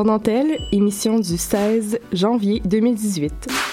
Sans dentelle, émission du 16 janvier 2018.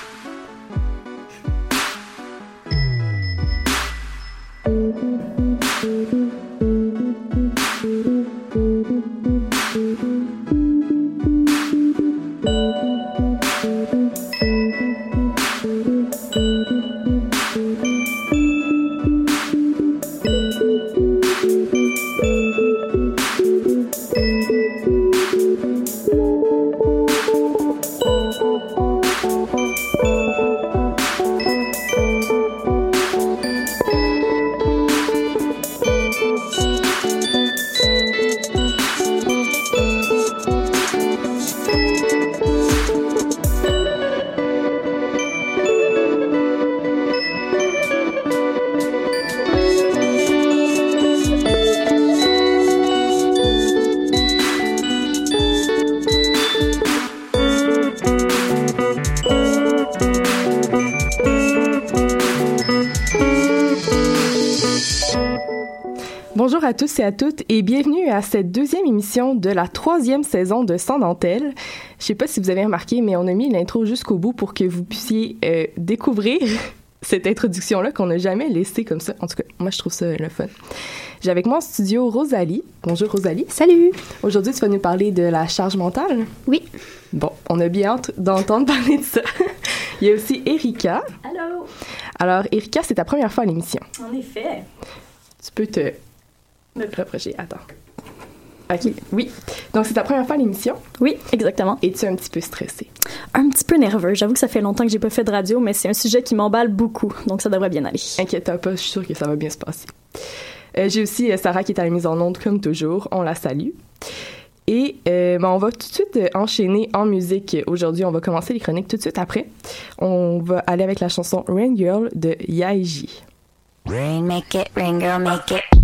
Tous et à toutes et bienvenue à cette deuxième émission de la troisième saison de Sans dentelle. Je sais pas si vous avez remarqué, mais on a mis l'intro jusqu'au bout pour que vous puissiez euh, découvrir cette introduction-là qu'on n'a jamais laissée comme ça. En tout cas, moi, je trouve ça le fun. J'ai avec moi en studio Rosalie. Bonjour Rosalie. Salut! Aujourd'hui, tu vas nous parler de la charge mentale. Oui. Bon, on a bien hâte d'entendre parler de ça. Il y a aussi Erika. Allô? Alors, Erika, c'est ta première fois à l'émission. En effet. Tu peux te me rapprocher. Attends. OK, oui. Donc, c'est ta première fois à l'émission? Oui, exactement. Es-tu un petit peu stressée? Un petit peu nerveux. J'avoue que ça fait longtemps que j'ai pas fait de radio, mais c'est un sujet qui m'emballe beaucoup, donc ça devrait bien aller. Inquiète pas, je suis sûre que ça va bien se passer. Euh, J'ai aussi euh, Sarah qui est à la mise en onde, comme toujours. On la salue. Et euh, ben, on va tout de suite euh, enchaîner en musique. Aujourd'hui, on va commencer les chroniques tout de suite après. On va aller avec la chanson Rain Girl de Yaiji. Rain, make it, rain girl, make it.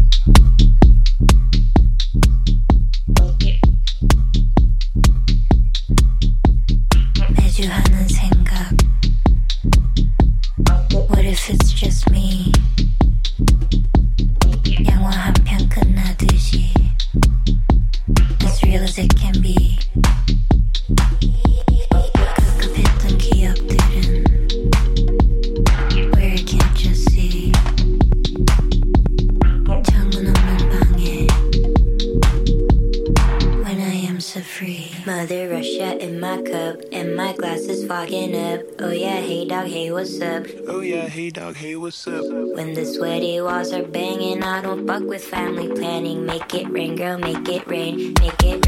Up? When the sweaty walls are banging I don't fuck with family planning Make it rain, girl, make it rain Make it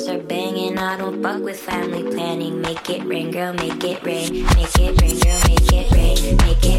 walls are banging, I don't fuck with family planning. Make it rain, girl, make it rain. Make it rain, girl, make it rain. Make it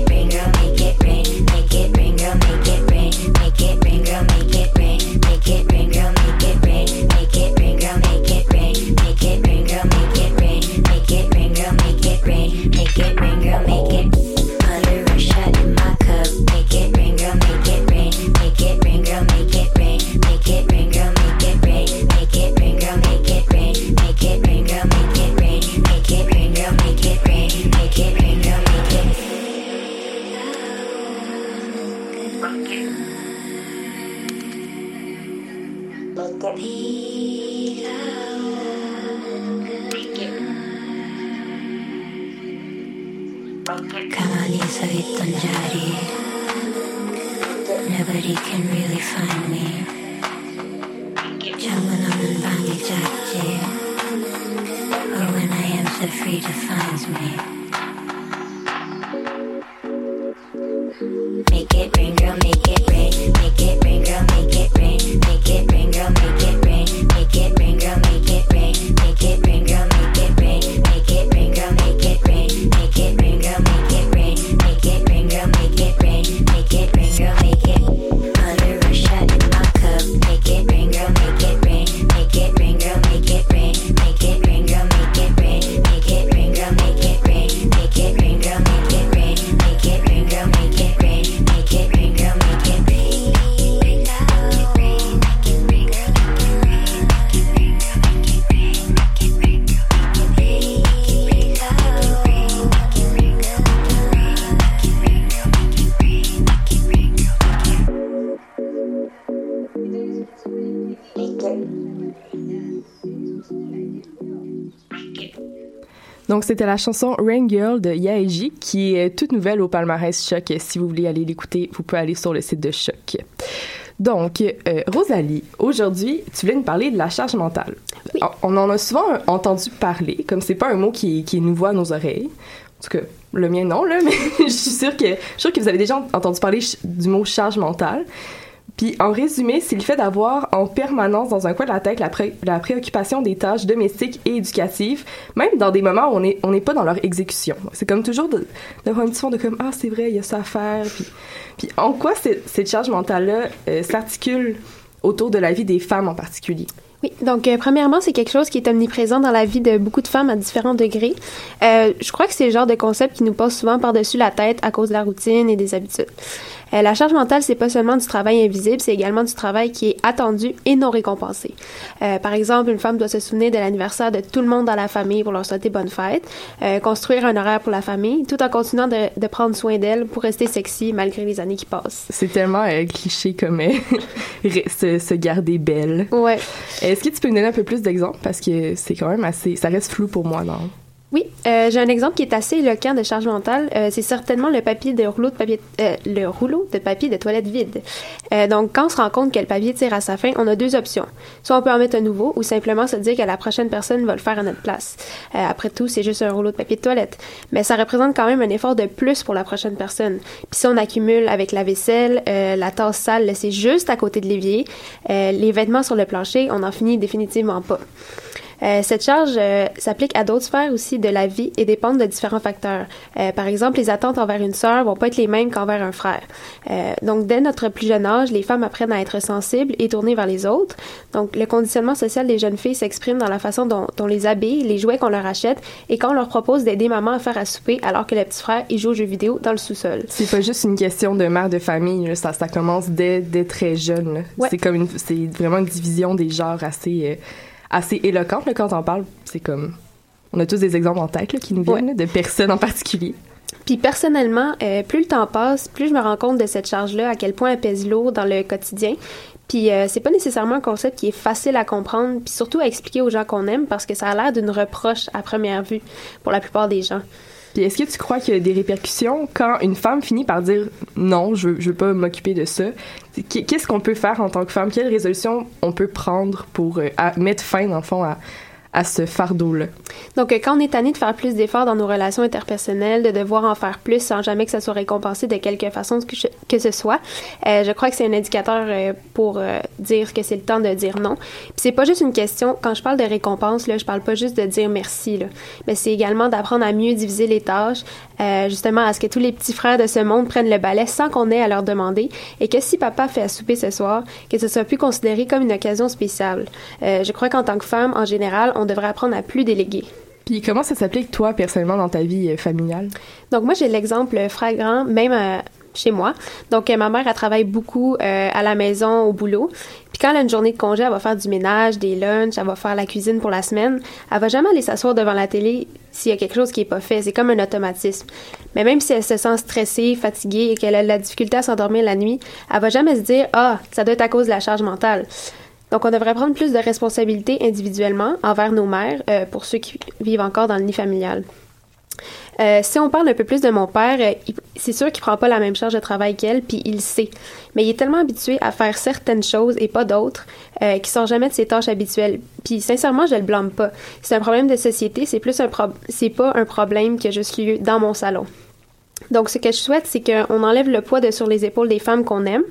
Make it rain, girl, make it rain. Make it Donc, c'était la chanson Rain Girl de Yaeji, qui est toute nouvelle au palmarès Choc. Si vous voulez aller l'écouter, vous pouvez aller sur le site de Choc. Donc, euh, Rosalie, aujourd'hui, tu voulais nous parler de la charge mentale. On- On en a souvent entendu parler, comme c'est pas un mot qui, qui est nouveau à nos oreilles. En tout cas, le mien non, là, mais je suis sûre que, je suis sûre que vous avez déjà entendu parler du mot charge mentale. Puis en résumé, c'est le fait d'avoir en permanence dans un coin de la tête la, pré- la préoccupation des tâches domestiques et éducatives, même dans des moments où on n'est on pas dans leur exécution. C'est comme toujours d'avoir un petit fond de comme ah c'est vrai il y a ça à faire. Puis, en quoi cette, charge mentale là s'articule autour de la vie des femmes en particulier? Oui, donc euh, premièrement, c'est quelque chose qui est omniprésent dans la vie de beaucoup de femmes à différents degrés. Euh, je crois que c'est le genre de concept qui nous passe souvent par-dessus la tête à cause de la routine et des habitudes. Euh, la charge mentale, c'est pas seulement du travail invisible, c'est également du travail qui est attendu et non récompensé. Euh, par exemple, une femme doit se souvenir de l'anniversaire de tout le monde dans la famille pour leur souhaiter bonne fête, euh, construire un horaire pour la famille, tout en continuant de, de prendre soin d'elle pour rester sexy malgré les années qui passent. C'est tellement euh, cliché comme euh, se, se garder belle. Ouais. Est-ce que tu peux nous donner un peu plus d'exemples? Parce que c'est quand même assez ça reste flou pour moi non? Oui, euh, j'ai un exemple qui est assez éloquent de charge mentale. Euh, c'est certainement le papier de rouleau de papier, euh, le rouleau de papier de toilette vide. Euh, donc, quand on se rend compte que le papier tire à sa fin, on a deux options. Soit on peut en mettre un nouveau, ou simplement se dire que la prochaine personne va le faire à notre place. Euh, après tout, c'est juste un rouleau de papier de toilette, mais ça représente quand même un effort de plus pour la prochaine personne. Puis si on accumule avec la vaisselle, la tasse sale laissée juste à côté de l'évier, les vêtements sur le plancher, on n'en finit définitivement pas. Euh, cette charge euh, s'applique à d'autres sphères aussi de la vie et dépendent de différents facteurs. Euh, par exemple, les attentes envers une sœur vont pas être les mêmes qu'envers un frère. Euh, donc, dès notre plus jeune âge, les femmes apprennent à être sensibles et tournées vers les autres. Donc, le conditionnement social des jeunes filles s'exprime dans la façon dont on les habille, les jouets qu'on leur achète et quand on leur propose d'aider maman à faire à souper alors que le petit frère y joue aux jeux vidéo dans le sous-sol. C'est pas juste une question de mère de famille, là, ça, ça commence dès, dès très jeune. Ouais. C'est comme une, c'est vraiment une division des genres assez, euh, assez éloquente là, quand on parle. C'est comme, on a tous des exemples en tête là, qui nous viennent de personnes en particulier. Puis personnellement, euh, plus le temps passe, plus je me rends compte de cette charge-là, à quel point elle pèse lourd dans le quotidien. Puis euh, c'est pas nécessairement un concept qui est facile à comprendre, puis surtout à expliquer aux gens qu'on aime, parce que ça a l'air d'une reproche à première vue pour la plupart des gens. Puis est-ce que tu crois qu'il y a des répercussions quand une femme finit par dire non, je je veux pas m'occuper de ça? Qu- Qu'est-ce qu'on peut faire en tant que femme? Quelle résolution on peut prendre pour euh, mettre fin, dans le fond, à, à ce fardeau-là? Donc, euh, quand on est tanné de faire plus d'efforts dans nos relations interpersonnelles, de devoir en faire plus sans jamais que ça soit récompensé de quelque façon que, ce soit, euh, je crois que c'est un indicateur euh, pour dire que c'est le temps de dire non. Puis c'est pas juste une question, quand je parle de récompense, là, je parle pas juste de dire merci, là, mais c'est également d'apprendre à mieux diviser les tâches, justement à ce que tous les petits frères de ce monde prennent le balai sans qu'on ait à leur demander, et que si papa fait à souper ce soir, que ce soit plus considéré comme une occasion spéciale. Je crois qu'en tant que femme, en général, on devrait apprendre à plus déléguer. Puis comment ça s'applique, toi, personnellement, dans ta vie euh, familiale? Donc moi j'ai l'exemple flagrant même euh, chez moi. Donc euh, ma mère elle travaille beaucoup euh, à la maison au boulot. Puis quand elle a une journée de congé, elle va faire du ménage, des lunchs, elle va faire la cuisine pour la semaine. Elle va jamais aller s'asseoir devant la télé s'il y a quelque chose qui est pas fait, c'est comme un automatisme. Mais même si elle se sent stressée, fatiguée et qu'elle a de la difficulté à s'endormir la nuit, elle va jamais se dire "Ah, ça doit être à cause de la charge mentale." Donc, on devrait prendre plus de responsabilités individuellement envers nos mères euh, pour ceux qui vivent encore dans le nid familial. Euh, si on parle un peu plus de mon père, euh, c'est sûr qu'il prend pas la même charge de travail qu'elle, puis il sait. Mais il est tellement habitué à faire certaines choses et pas d'autres, euh, qu'il sort jamais de ses tâches habituelles. Puis sincèrement, je le blâme pas. C'est un problème de société, c'est plus un c'est pas un problème qui a juste lieu dans mon salon. Donc, ce que je souhaite, c'est qu'on enlève le poids de sur les épaules des femmes qu'on aime,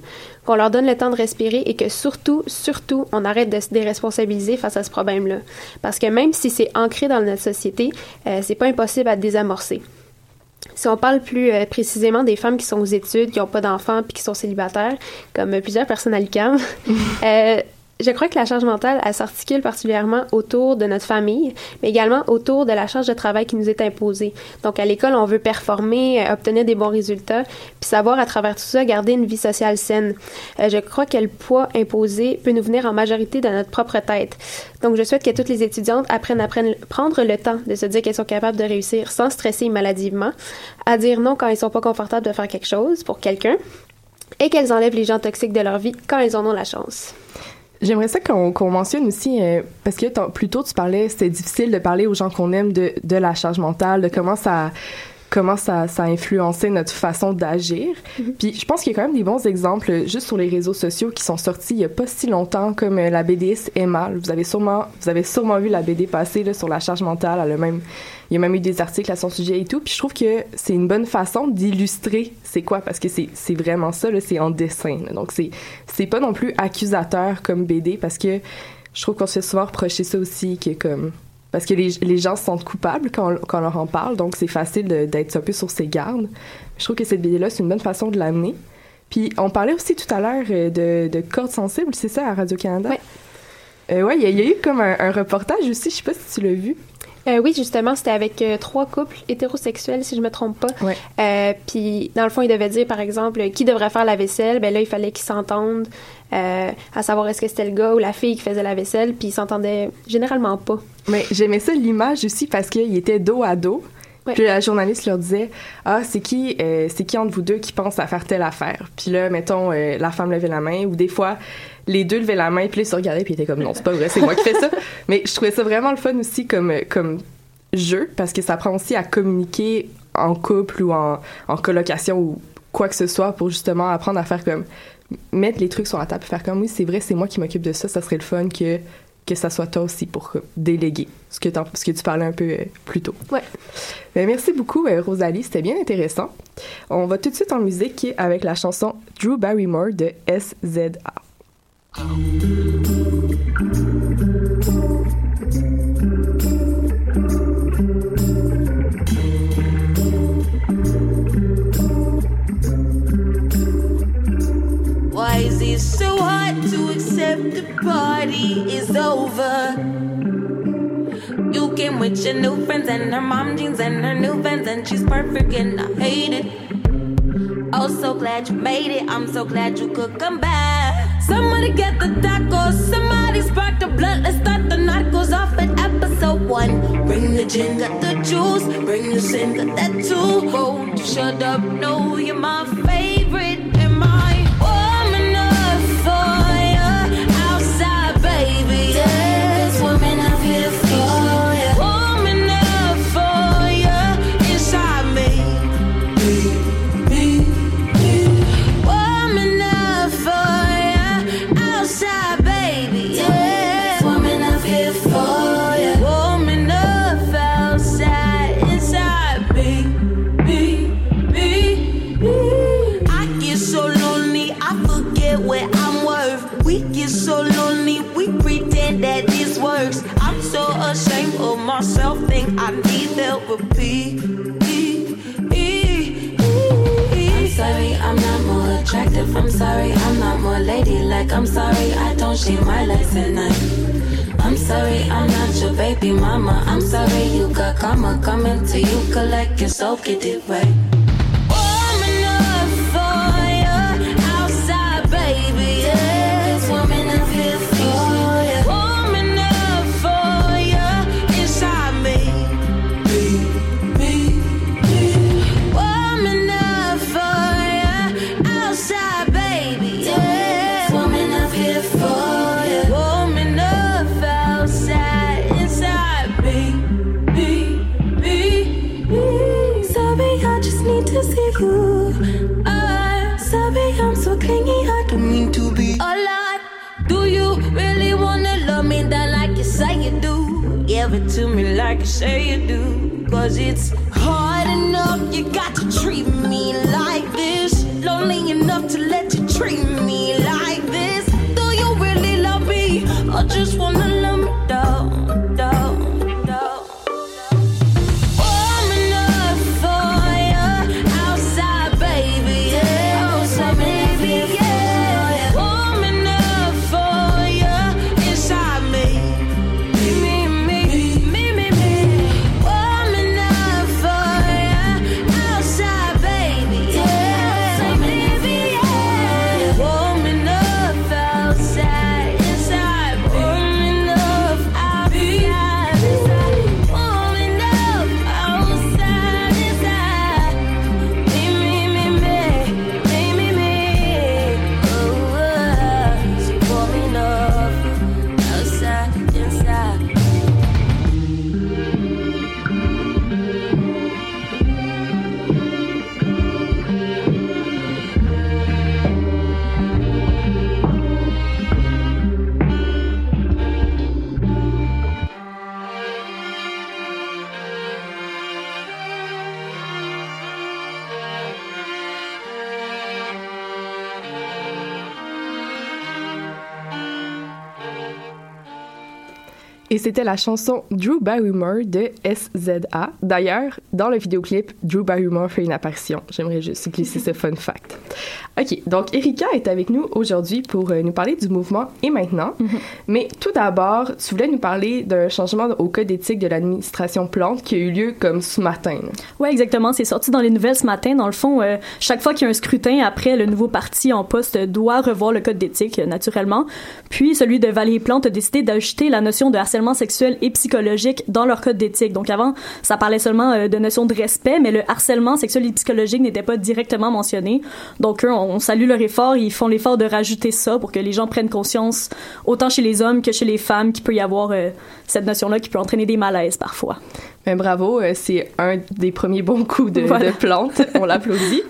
qu'on leur donne le temps de respirer et que surtout, surtout, on arrête de se déresponsabiliser face à ce problème-là. Parce que même si c'est ancré dans notre société, euh, c'est pas impossible à désamorcer. Si on parle plus euh, précisément des femmes qui sont aux études, qui n'ont pas d'enfants puis qui sont célibataires, comme plusieurs personnes à l'UQAM, euh, je crois que la charge mentale, elle s'articule particulièrement autour de notre famille, mais également autour de la charge de travail qui nous est imposée. Donc, à l'école, on veut performer, euh, obtenir des bons résultats, puis savoir à travers tout ça garder une vie sociale saine. Euh, je crois que le poids imposé peut nous venir en majorité de notre propre tête. Donc, je souhaite que toutes les étudiantes apprennent à prendre, le temps de se dire qu'elles sont capables de réussir sans stresser maladivement, à dire non quand elles sont pas confortables de faire quelque chose pour quelqu'un, et qu'elles enlèvent les gens toxiques de leur vie quand elles en ont la chance. J'aimerais ça qu'on qu'on mentionne aussi, euh, parce que plus tôt tu parlais, c'était difficile de parler aux gens qu'on aime de, de la charge mentale, de comment ça comment ça, ça a influencé notre façon d'agir. Puis je pense qu'il y a quand même des bons exemples juste sur les réseaux sociaux qui sont sortis il y a pas si longtemps, comme euh, la BDiste Emma. Vous avez sûrement vous avez sûrement vu la BD passer là, sur la charge mentale. Elle a même il y a même eu des articles à son sujet et tout. Puis je trouve que c'est une bonne façon d'illustrer c'est quoi, parce que c'est vraiment ça, c'est en dessin. là. Donc c'est pas non plus accusateur comme BD, parce que je trouve qu'on se fait souvent reprocher ça aussi, que comme parce que les, les gens se sentent coupables quand, on- quand on leur en parle, donc c'est facile d'être un peu sur ses gardes. Je trouve que cette BD-là, c'est une bonne façon de l'amener. Puis on parlait aussi tout à l'heure euh, de, de cordes sensibles, c'est ça, à Radio-Canada? Ouais. Euh, ouais, il y, a- il y a eu comme un, un reportage aussi, je sais pas si tu l'as vu. Euh, oui, justement, c'était avec euh, trois couples hétérosexuels, si je me trompe pas. Ouais. Euh, puis, dans le fond, il devait dire, par exemple, qui devrait faire la vaisselle. Ben là, il fallait qu'ils s'entendent, à savoir est-ce que c'était le gars ou la fille qui faisait la vaisselle. Puis, ils s'entendaient généralement pas. Mais j'aimais ça l'image aussi parce qu'il était dos à dos. Ouais. Puis la journaliste leur disait ah c'est qui euh, c'est qui entre vous deux qui pense à faire telle affaire. Puis là mettons euh, la femme levait la main ou des fois les deux levaient la main puis ils se regardaient puis ils étaient comme non c'est pas vrai c'est moi qui fais ça. Mais je trouvais ça vraiment le fun aussi comme comme jeu parce que ça apprend aussi à communiquer en couple ou en, en colocation ou quoi que ce soit pour justement apprendre à faire comme mettre les trucs sur la table et faire comme oui c'est vrai c'est moi qui m'occupe de ça ça serait le fun que que ça soit toi aussi pour déléguer ce que, t'en- ce que tu parlais un peu euh, plus tôt. Ouais. Ben, merci beaucoup, euh, Rosalie. C'était bien intéressant. On va tout de suite en musique avec la chanson Drew Barrymore de SZA. The party is over? You came with your new friends and her mom jeans and her new vans and she's perfect and I hate it. Oh, so glad you made it. I'm so glad you could come back. Somebody get the tacos. Somebody spark the blunt. Let's start the goes off at episode one. Bring the gin, got the juice. Bring the sin, got that too. You shut up? No, you're my need therapy. I'm sorry, I'm not more attractive. I'm sorry, I'm not more ladylike. I'm sorry, I don't shave my legs at night. I'm sorry, I'm not your baby mama. I'm sorry, you got karma coming to you. Collect your soul, get it right. позиции. Et c'était la chanson Drew Barrymore de SZA. D'ailleurs, dans le vidéoclip, Drew Barrymore fait une apparition. J'aimerais juste glisser ce fun fact. OK, donc Erika est avec nous aujourd'hui pour euh, nous parler du mouvement Et maintenant. Mais tout d'abord, tu voulais nous parler d'un changement au code d'éthique de l'administration Plante qui a eu lieu comme ce matin. Ouais, exactement. C'est sorti dans les nouvelles ce matin. Dans le fond, euh, chaque fois qu'il y a un scrutin, après, le nouveau parti en poste doit revoir le code d'éthique, euh, naturellement. Puis, celui de Valérie Plante a décidé d'ajouter la notion de harcèlement sexuel et psychologique dans leur code d'éthique. Donc, avant, ça parlait seulement euh, de notion de respect, mais le harcèlement sexuel et psychologique n'était pas directement mentionné. Donc, eux, on, on salue leur effort. Ils font l'effort de rajouter ça pour que les gens prennent conscience, autant chez les hommes que chez les femmes, qu'il peut y avoir euh, cette notion-là qui peut entraîner des malaises parfois. Ben, bravo, euh, c'est un des premiers bons coups de, Voilà. de Plante. On l'applaudit.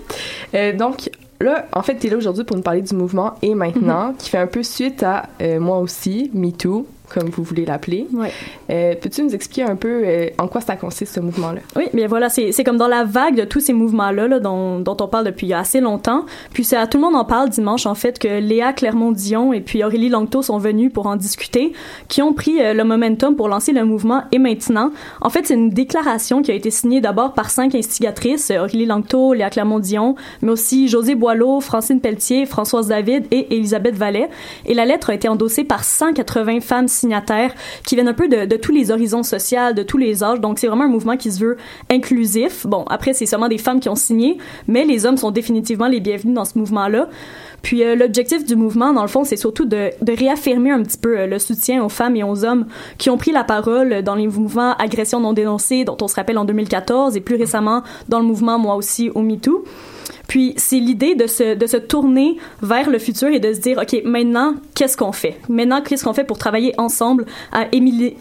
Euh, donc, là, en fait, tu es là aujourd'hui pour nous parler du mouvement Et maintenant, Mhm. qui fait un peu suite à euh, moi aussi, MeToo, comme vous voulez l'appeler. Ouais. Euh, Peux-tu nous expliquer un peu euh, en quoi ça consiste, ce mouvement-là? Oui, mais voilà, c'est comme dans la vague de tous ces mouvements-là là, dont, dont on parle depuis assez longtemps. Puis c'est à tout le monde en parle dimanche, en fait, que Léa Clermont-Dion et puis Aurélie Langto sont venus pour en discuter, qui ont pris euh, le momentum pour lancer le mouvement Et maintenant. En fait, c'est une déclaration qui a été signée d'abord par cinq instigatrices, Aurélie Langto, Léa Clermont-Dion, mais aussi José Boileau, Francine Pelletier, Françoise David et Elisabeth Vallet. Et la lettre a été endossée par 180 femmes signataires qui viennent un peu de, tous les horizons sociaux, de tous les âges. Donc, c'est vraiment un mouvement qui se veut inclusif. Bon, après, c'est seulement des femmes qui ont signé, mais les hommes sont définitivement les bienvenus dans ce mouvement-là. Puis euh, l'objectif du mouvement, dans le fond, c'est surtout de, réaffirmer un petit peu euh, le soutien aux femmes et aux hommes qui ont pris la parole dans les mouvements agression non dénoncée, dont on se rappelle en 2014, et plus récemment dans le mouvement Moi aussi au MeToo. Puis c'est l'idée de se, de se tourner vers le futur et de se dire, OK, maintenant, qu'est-ce qu'on fait? Maintenant, qu'est-ce qu'on fait pour travailler ensemble à,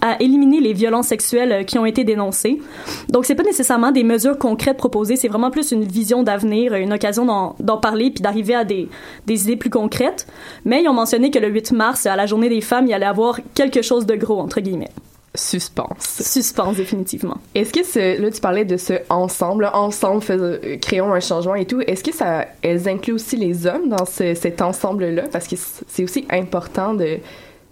à éliminer les violences sexuelles euh, qui ont été dénoncées? Donc, c'est pas nécessairement des mesures concrètes proposées, c'est vraiment plus une vision d'avenir, une occasion d'en d'en parler puis d'arriver à des, des idées plus concrètes. Mais ils ont mentionné que le 8 mars, à la journée des femmes, il y allait avoir quelque chose de gros, entre guillemets. Suspense. Suspense, définitivement. Est-ce que ce, là, tu parlais de ce ensemble, là, ensemble, fais- euh, créons un changement et tout. Est-ce que ça, elles incluent aussi les hommes dans ce- cet ensemble-là? Parce que c'est aussi important de,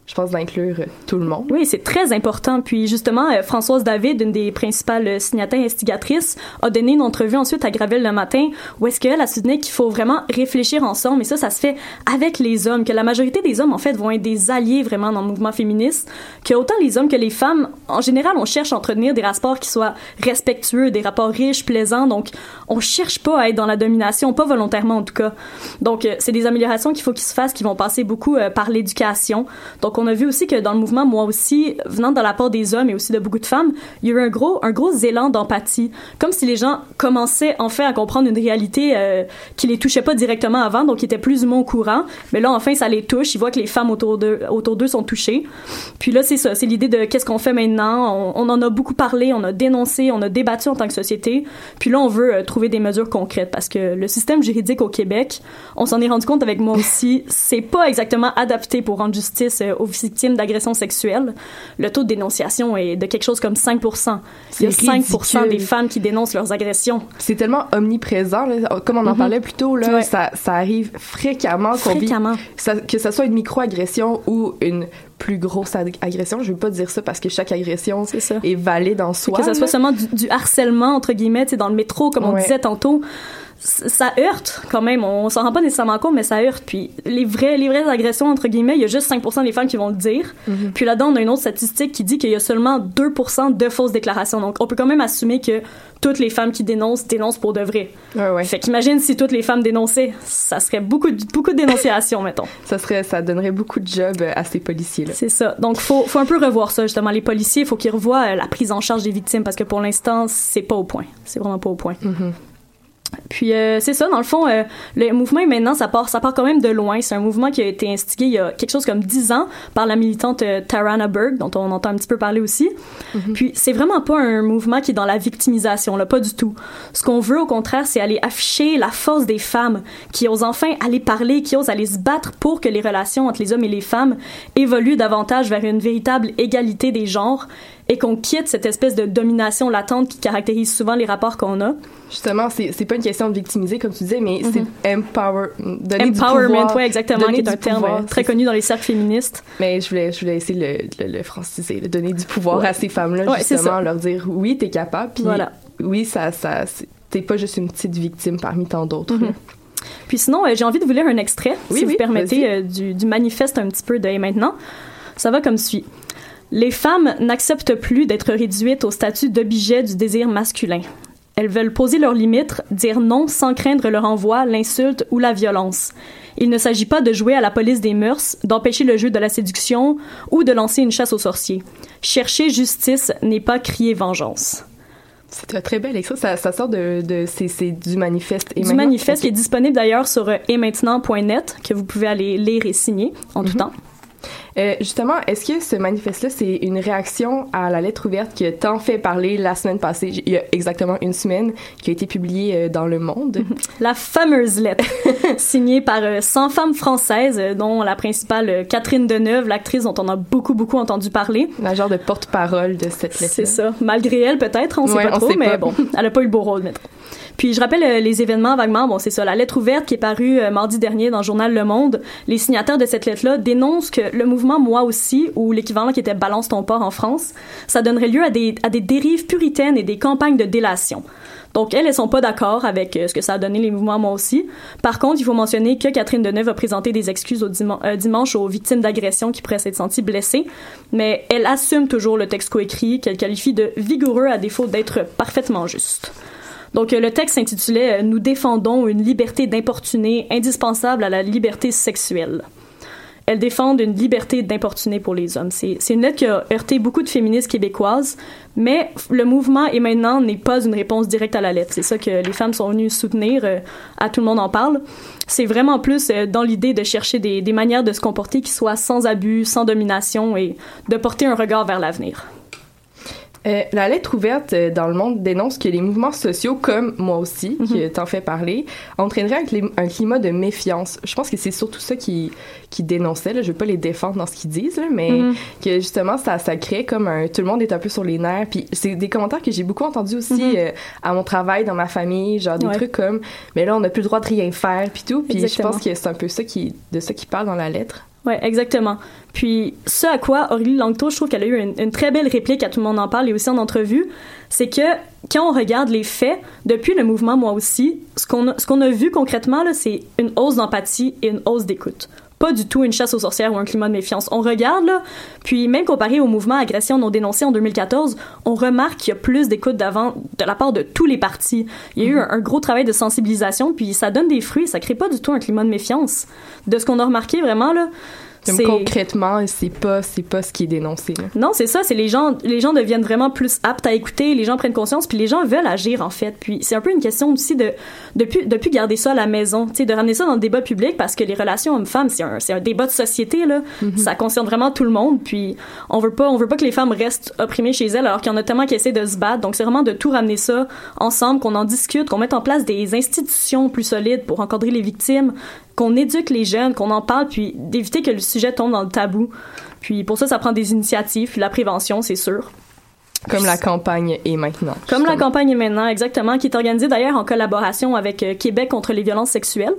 je pense, d'inclure tout le monde. Oui, c'est très important. Puis justement, euh, Françoise David, une des principales signataires instigatrices, a donné une entrevue ensuite à Gravel le matin où est-ce qu'elle a soutenu qu'il faut vraiment réfléchir ensemble. Et ça, ça se fait avec les hommes, que la majorité des hommes, en fait, vont être des alliés vraiment dans le mouvement féministe, que autant les hommes que les femmes, en général, on cherche à entretenir des rapports qui soient respectueux, des rapports riches, plaisants. Donc, on cherche pas à être dans la domination, pas volontairement en tout cas. Donc, euh, c'est des améliorations qu'il faut qu'ils se fassent, qui vont passer beaucoup euh, par l'éducation. Donc, on a vu aussi que dans le mouvement, moi aussi, venant de la part des hommes et aussi de beaucoup de femmes, il y a eu un gros, un gros élan d'empathie. Comme si les gens commençaient enfin à comprendre une réalité euh, qui les touchait pas directement avant, donc ils étaient plus ou moins au courant. Mais là, enfin, ça les touche. Ils voient que les femmes autour d'eux, autour d'eux sont touchées. Puis là, c'est ça. C'est l'idée de qu'est-ce qu'on fait maintenant. On, on en a beaucoup parlé, on a dénoncé, on a débattu en tant que société. Puis là, on veut euh, trouver des mesures concrètes parce que le système juridique au Québec, on s'en est rendu compte avec moi aussi, c'est pas exactement adapté pour rendre justice euh, aux victimes d'agressions sexuelles, le taux de dénonciation est de quelque chose comme 5% Il y a C'est 5 ridicule. des femmes qui dénoncent leurs agressions. C'est tellement omniprésent, là. comme on en Mhm. parlait plus tôt, là, Ouais. ça, ça arrive fréquemment vit- Fréquemment. ça- que ça soit une micro-agression ou une plus grosse ag- agression. Je veux pas dire ça parce que chaque agression C'est ça. est valide en soi. que ça soit seulement du, du harcèlement entre guillemets, dans le métro comme on disait tantôt, ça heurte quand même. On s'en rend pas nécessairement compte, mais ça heurte. Puis les vraies, les vraies agressions entre guillemets, il y a juste 5% des femmes qui vont le dire. Mhm. Puis là-dedans, on a une autre statistique qui dit qu'il y a seulement 2% de fausses déclarations. Donc on peut quand même assumer que toutes les femmes qui dénoncent dénoncent pour de vrai. Ouais, ouais. Fait qu'imagine si toutes les femmes dénonçaient, ça serait beaucoup de, beaucoup de dénonciations, mettons. Ça serait, ça donnerait beaucoup de jobs à ces policiers-là. C'est ça. Donc, faut, faut un peu revoir ça, justement. Les policiers, faut qu'ils revoient euh, la prise en charge des victimes parce que pour l'instant, c'est pas au point. C'est vraiment pas au point. Mhm. Puis, euh, c'est ça, dans le fond, euh, le mouvement, maintenant, ça part, ça part quand même de loin. C'est un mouvement qui a été instigé il y a quelque chose comme 10 ans par la militante euh, Tarana Burke, dont on entend un petit peu parler aussi. Puis, c'est vraiment pas un mouvement qui est dans la victimisation, là, pas du tout. Ce qu'on veut, au contraire, c'est aller afficher la force des femmes qui osent enfin aller parler, qui osent aller se battre pour que les relations entre les hommes et les femmes évoluent davantage vers une véritable égalité des genres et qu'on quitte cette espèce de domination latente qui caractérise souvent les rapports qu'on a. Justement, c'est pas une question de victimiser, comme tu disais, mais c'est empower, donner du Empowerment, pouvoir, ouais, exactement, qui est un terme pouvoir, euh, très connu dans les cercles féministes. Mais je voulais, je voulais essayer de le, le, le franciser, de donner du pouvoir Ouais. à ces femmes-là, Ouais, justement, leur dire oui, t'es capable, puis Voilà. oui, ça, ça, t'es pas juste une petite victime parmi tant d'autres. Mhm. Puis sinon, euh, j'ai envie de vous lire un extrait, Oui, si oui, vous permettez, euh, du, du manifeste un petit peu de Et maintenant. Ça va comme suit. Les femmes n'acceptent plus d'être réduites au statut d'objet du désir masculin. Elles veulent poser leurs limites, dire non sans craindre le renvoi, l'insulte ou la violence. Il ne s'agit pas de jouer à la police des mœurs, d'empêcher le jeu de la séduction ou de lancer une chasse aux sorciers. Chercher justice n'est pas crier vengeance. C'est un très bel extrait, ça, ça sort de, de c'est, c'est du manifeste. Et du manifeste qui est disponible d'ailleurs sur euh, etmaintenant.net que vous pouvez aller lire et signer en Mhm. tout temps. Euh, justement, est-ce que ce manifeste-là, c'est une réaction à la lettre ouverte qui a tant fait parler la semaine passée, il y a exactement une semaine, qui a été publiée euh, dans Le Monde? La fameuse lettre signée par euh, 100 femmes françaises, euh, dont la principale Catherine Deneuve, l'actrice dont on a beaucoup beaucoup entendu parler. La genre de porte-parole de cette lettre. C'est ça. Malgré elle, peut-être, on sait Ouais, pas trop, sait mais pas. bon, elle a pas eu le beau rôle. Puis je rappelle euh, les événements vaguement. Bon, c'est ça, la lettre ouverte qui est parue euh, mardi dernier dans le journal Le Monde. Les signataires de cette lettre-là dénoncent que le mouvement Moi aussi, ou l'équivalent qui était Balance ton port en France, ça donnerait lieu à des, à des dérives puritaines et des campagnes de délation. Donc, elles, elles sont pas d'accord avec euh, ce que ça a donné les mouvements Moi aussi. Par contre, il faut mentionner que Catherine Deneuve a présenté des excuses au diman- dimanche aux victimes d'agression qui pourraient s'être senties blessées, mais elle assume toujours le texte coécrit qu'elle qualifie de vigoureux à défaut d'être parfaitement juste. Donc, euh, le texte s'intitulait euh, Nous défendons une liberté d'importuner indispensable à la liberté sexuelle. Elles défendent une liberté d'importuner pour les hommes. C'est une lettre qui a heurté beaucoup de féministes québécoises, mais le mouvement et maintenant n'est pas une réponse directe à la lettre. C'est ça que les femmes sont venues soutenir. euh, à tout le monde en parle. C'est vraiment plus dans l'idée de chercher des manières de se comporter qui soient sans abus, sans domination et de porter un regard vers l'avenir. Euh, la lettre ouverte euh, dans le monde dénonce que les mouvements sociaux, comme moi aussi, qui t'en fait parler, entraîneraient un, clim- un climat de méfiance. Je pense que c'est surtout ça qui, qui dénonçait. Là. Je veux pas les défendre dans ce qu'ils disent, là, mais Mhm. que justement, ça, ça crée comme un... Tout le monde est un peu sur les nerfs. Puis c'est des commentaires que j'ai beaucoup entendus aussi Mhm. euh, à mon travail, dans ma famille, genre des Ouais. trucs comme « Mais là, on n'a plus le droit de rien faire, puis tout. » Puis je pense que c'est un peu ça qui, de ça qui parle dans la lettre. Ouais, exactement. Puis, ce à quoi Aurélie Langto, je trouve qu'elle a eu une, très belle réplique, à tout le monde en parle et aussi en entrevue, c'est que quand on regarde les faits, depuis le mouvement Moi aussi, ce qu'on a, a vu concrètement, c'est une hausse d'empathie et une hausse d'écoute. Pas du tout une chasse aux sorcières ou un climat de méfiance. On regarde, là, puis même comparé au mouvement Agression non dénoncée en 2014, on remarque qu'il y a plus d'écoute d'avant de la part de tous les partis. Il y a eu un, un gros travail de sensibilisation, puis ça donne des fruits, ça crée pas du tout un climat de méfiance. De ce qu'on a remarqué vraiment, là, Comme c'est... concrètement, c'est pas, c'est pas ce qui est dénoncé. Là. Non, c'est ça, c'est les gens les gens deviennent vraiment plus aptes à écouter, les gens prennent conscience puis les gens veulent agir en fait. Puis c'est un peu une question aussi de de plus de plus garder ça à la maison, tu sais de ramener ça dans le débat public parce que les relations hommes-femmes, c'est un c'est un débat de société là, ça concerne vraiment tout le monde puis on veut pas on veut pas que les femmes restent opprimées chez elles alors qu'il y en a tellement qui essaient de se battre. Donc c'est vraiment de tout ramener ça ensemble, qu'on en discute, qu'on mette en place des institutions plus solides pour encadrer les victimes, qu'on éduque les jeunes, qu'on en parle puis d'éviter que le sujet tombe dans le tabou. Puis pour ça, ça prend des initiatives, puis la prévention, c'est sûr. Comme la campagne est maintenant. Comme la campagne est maintenant, exactement, qui est organisée d'ailleurs en collaboration avec euh, Québec contre les violences sexuelles.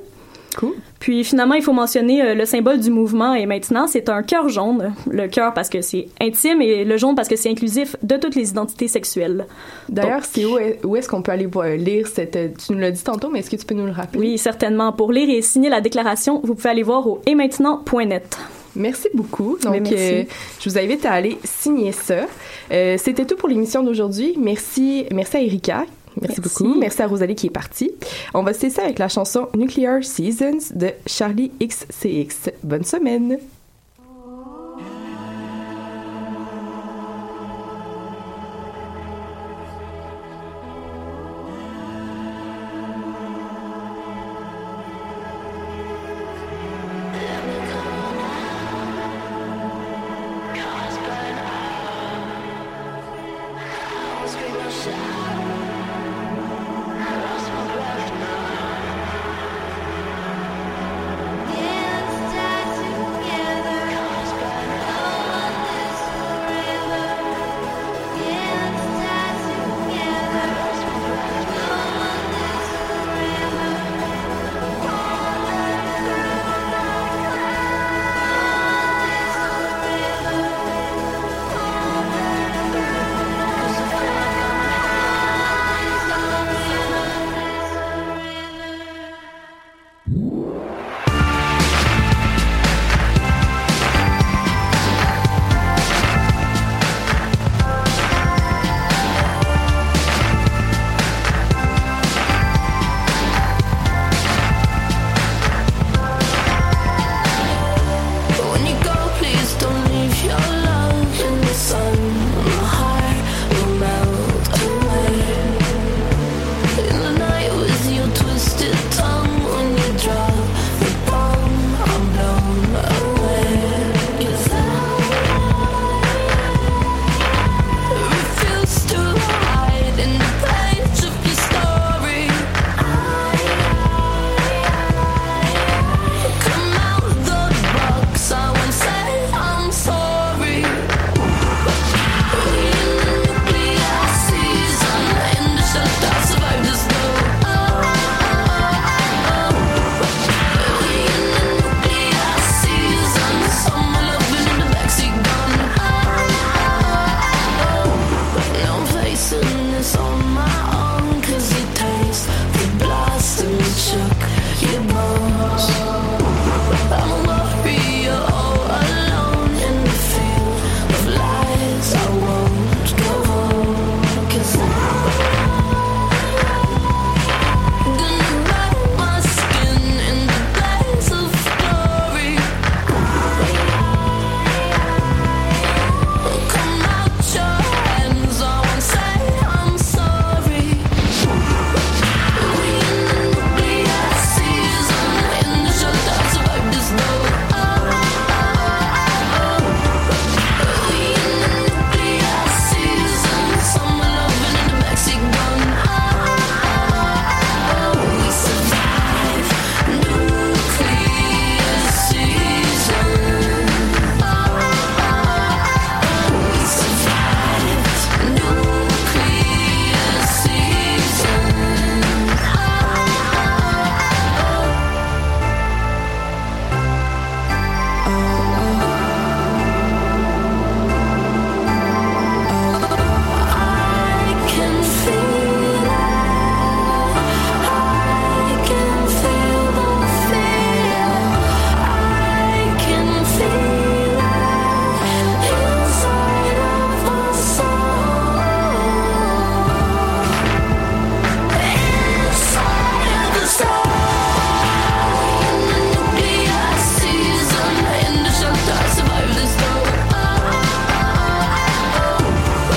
Cool. Puis finalement, il faut mentionner euh, le symbole du mouvement et maintenant, c'est un cœur jaune. Le cœur parce que c'est intime et le jaune parce que c'est inclusif de toutes les identités sexuelles. D'ailleurs, c'est où, est- où est-ce qu'on peut aller voir- lire cette... euh, Tu nous l'as dit tantôt, mais est-ce que tu peux nous le rappeler? Oui, certainement. Pour lire et signer la déclaration, vous pouvez aller voir au et maintenant.net. Merci beaucoup. Donc, Mais merci. euh, je vous invite à aller signer ça. Euh, C'était tout pour l'émission d'aujourd'hui. Merci, merci à Erika. Merci, Merci. beaucoup. Merci à Rosalie qui est partie. On va se laisser avec la chanson Nuclear Seasons de Charlie XCX. Bonne semaine.